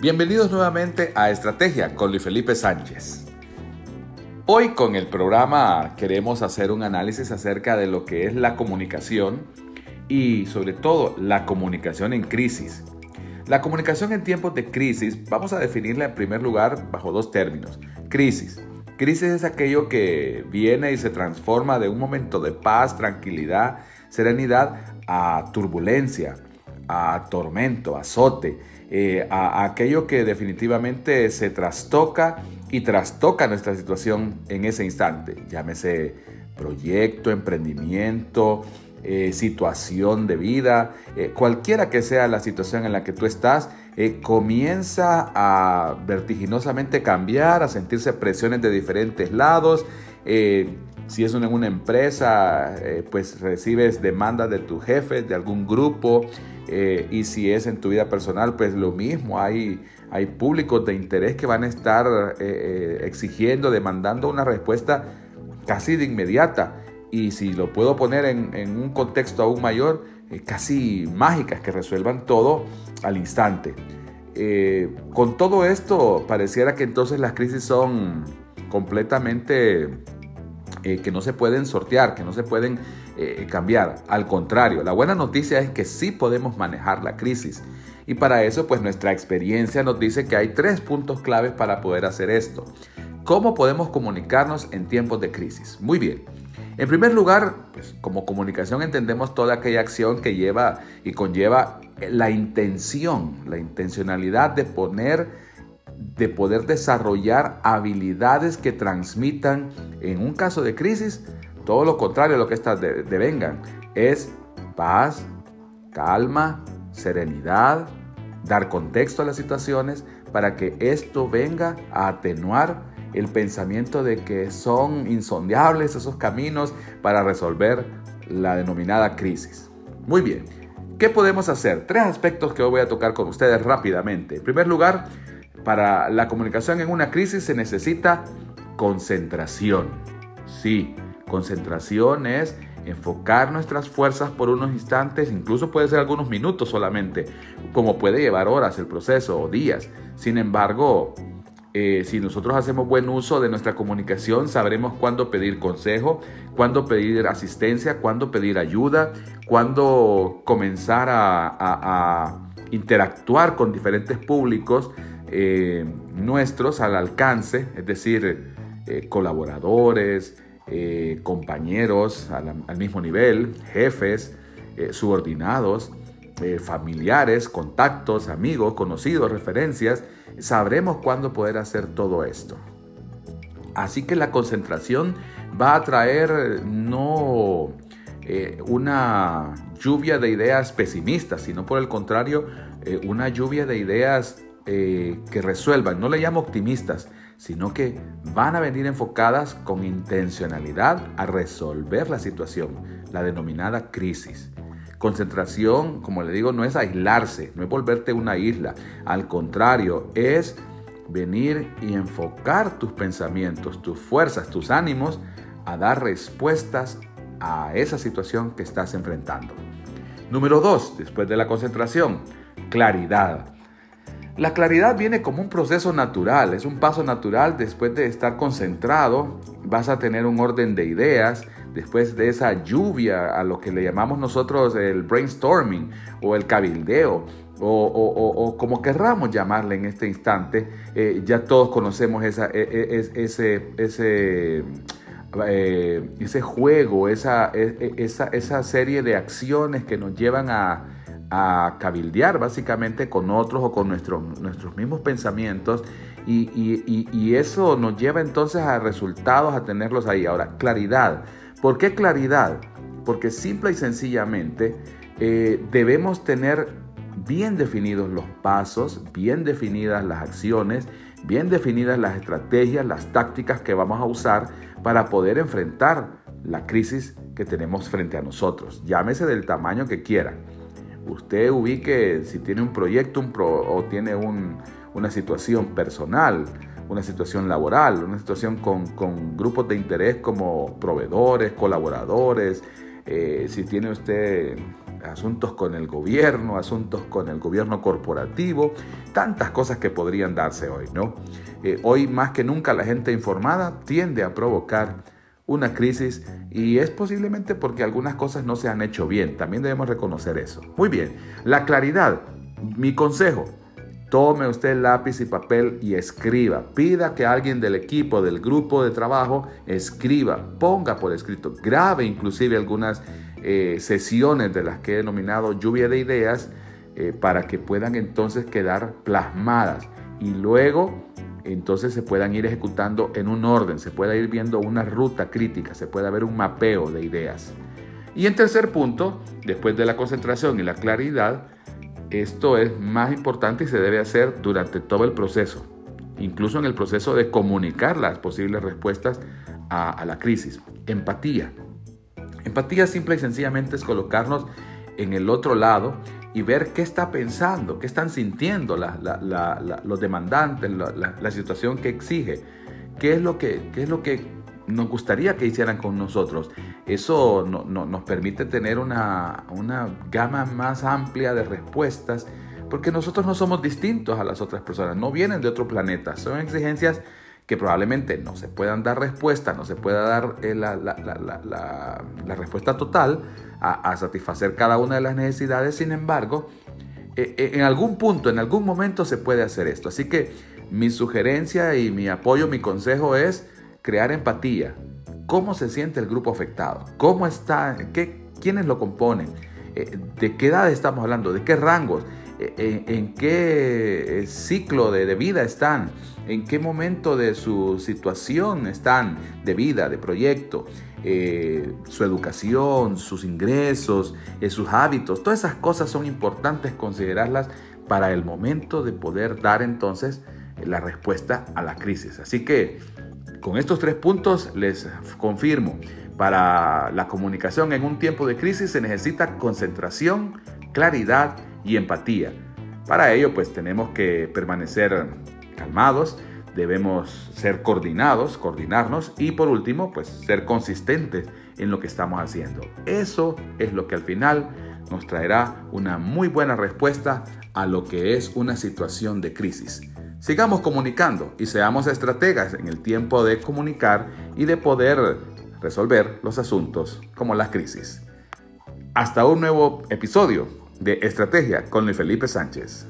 Bienvenidos nuevamente a Estrategia con Luis Felipe Sánchez. Hoy con el programa queremos hacer un análisis acerca de lo que es la comunicación y sobre todo la comunicación en crisis. La comunicación en tiempos de crisis vamos a definirla en primer lugar bajo dos términos. Crisis. Crisis es aquello que viene y se transforma de un momento de paz, tranquilidad, serenidad a turbulencia, a tormento, azote, eh, a, aquello que definitivamente se trastoca y trastoca nuestra situación en ese instante. Llámese proyecto, emprendimiento, eh, situación de vida, eh, cualquiera que sea la situación en la que tú estás, comienza a vertiginosamente cambiar, a sentirse presiones de diferentes lados. Si es en una empresa, pues recibes demandas de tu jefe, de algún grupo, eh, y si es en tu vida personal, pues lo mismo. Hay, hay públicos de interés que van a estar eh, eh, exigiendo, demandando una respuesta casi de inmediata. Y si lo puedo poner en, un contexto aún mayor, casi mágicas que resuelvan todo al instante. con todo esto, pareciera que entonces las crisis son completamente que no se pueden sortear, que no se pueden eh, cambiar. Al contrario, la buena noticia es que sí podemos manejar la crisis. Y para eso, pues nuestra experiencia nos dice que hay tres puntos claves para poder hacer esto. ¿Cómo podemos comunicarnos en tiempos de crisis? Muy bien. En primer lugar, pues, como comunicación entendemos toda aquella acción que lleva y conlleva la intención, la intencionalidad de poner de poder desarrollar habilidades que transmitan, en un caso de crisis, todo lo contrario a lo que estas devengan. Es paz, calma, serenidad, dar contexto a las situaciones para que esto venga a atenuar el pensamiento de que son insondiables esos caminos para resolver la denominada crisis. Muy bien, ¿qué podemos hacer? Tres aspectos que hoy voy a tocar con ustedes rápidamente. En primer lugar, para la comunicación en una crisis se necesita concentración. Sí, Concentración es enfocar nuestras fuerzas por unos instantes, incluso puede ser algunos minutos solamente, como puede llevar horas el proceso o días. Sin embargo, eh, si nosotros hacemos buen uso de nuestra comunicación, sabremos cuándo pedir consejo, cuándo pedir asistencia, cuándo pedir ayuda, cuándo comenzar a, interactuar con diferentes públicos eh, nuestros al alcance, es decir, eh, colaboradores, eh, compañeros al, mismo nivel, jefes, subordinados, familiares, contactos, amigos, conocidos, referencias, sabremos cuándo poder hacer todo esto. Así que la concentración va a traer no una lluvia de ideas pesimistas, sino por el contrario, una lluvia de ideas que resuelvan. No le llamo optimistas, sino que van a venir enfocadas con intencionalidad a resolver la situación, la denominada crisis. Concentración, como le digo, no es aislarse, no es volverte una isla, al contrario, es venir y enfocar tus pensamientos, tus fuerzas, tus ánimos a dar respuestas a esa situación que estás enfrentando. Número dos, después de la concentración, claridad. La claridad viene como un proceso natural, es un paso natural después de estar concentrado, vas a tener un orden de ideas, después de esa lluvia a lo que le llamamos nosotros el brainstorming o el cabildeo. O, como querramos llamarle en este instante, eh, ya todos conocemos esa, e, e, ese, ese, eh, ese juego, esa, e, esa, esa serie de acciones que nos llevan a, a cabildear básicamente con otros o con nuestros, nuestros mismos pensamientos y, eso nos lleva entonces a resultados, a tenerlos ahí. Ahora, claridad. ¿Por qué claridad? Porque simple y sencillamente eh, debemos tener bien definidos los pasos, bien definidas las acciones, bien definidas las estrategias, las tácticas que vamos a usar para poder enfrentar la crisis que tenemos frente a nosotros. Llámese del tamaño que quiera usted ubique si tiene un proyecto o tiene una situación personal, una situación laboral, una situación con, grupos de interés como proveedores, colaboradores, eh, si tiene usted asuntos con el gobierno, asuntos con el gobierno corporativo, tantas cosas que podrían darse hoy, ¿no? Eh, hoy más que nunca la gente informada tiende a provocar una crisis y es posiblemente porque algunas cosas no se han hecho bien. También debemos reconocer eso. Muy bien, la claridad. Mi consejo, Tome usted lápiz y papel y escriba. Pida que alguien del equipo, del grupo de trabajo, escriba, ponga por escrito, grabe inclusive algunas eh, sesiones de las que he denominado lluvia de ideas eh, para que puedan entonces quedar plasmadas y luego entonces se puedan ir ejecutando en un orden, se pueda ir viendo una ruta crítica, se pueda ver un mapeo de ideas. Y en tercer punto, después de la concentración y la claridad, esto es más importante y se debe hacer durante todo el proceso, incluso en el proceso de comunicar las posibles respuestas a, la crisis. Empatía. Empatía simple y sencillamente es colocarnos en el otro lado y ver qué está pensando, qué están sintiendo los demandantes, la, situación que exige, qué es lo que, qué es lo que nos gustaría que hicieran con nosotros. Eso nos permite tener una, una gama más amplia de respuestas porque nosotros no somos distintos a las otras personas, no vienen de otro planeta, son exigencias que probablemente no se puedan dar respuesta, no se pueda dar eh, la, la, respuesta total a, satisfacer cada una de las necesidades, sin embargo, eh, eh, en algún punto, en algún momento se puede hacer esto. Así que mi sugerencia y mi apoyo, mi consejo es crear empatía. ¿Cómo se siente el grupo afectado? ¿Cómo está? ¿Qué, ¿Quiénes lo componen? ¿De qué edad estamos hablando? ¿De qué rangos? Eh, eh, ¿En qué ciclo de, vida están? ¿En qué momento de su situación están de vida, de proyecto? su educación, sus ingresos, sus hábitos, todas esas cosas son importantes considerarlas para el momento de poder dar entonces la respuesta a la crisis. Así que con estos tres puntos les confirmo, para la comunicación en un tiempo de crisis se necesita concentración, claridad y empatía. Para ello pues tenemos que permanecer calmados, debemos ser coordinados, coordinarnos y por último pues ser consistentes en lo que estamos haciendo. Eso es lo que al final nos traerá una muy buena respuesta a lo que es una situación de crisis. Sigamos comunicando y seamos estrategas en el tiempo de comunicar y de poder resolver los asuntos como las crisis. Hasta un nuevo episodio de Estrategia con Luis Felipe Sánchez.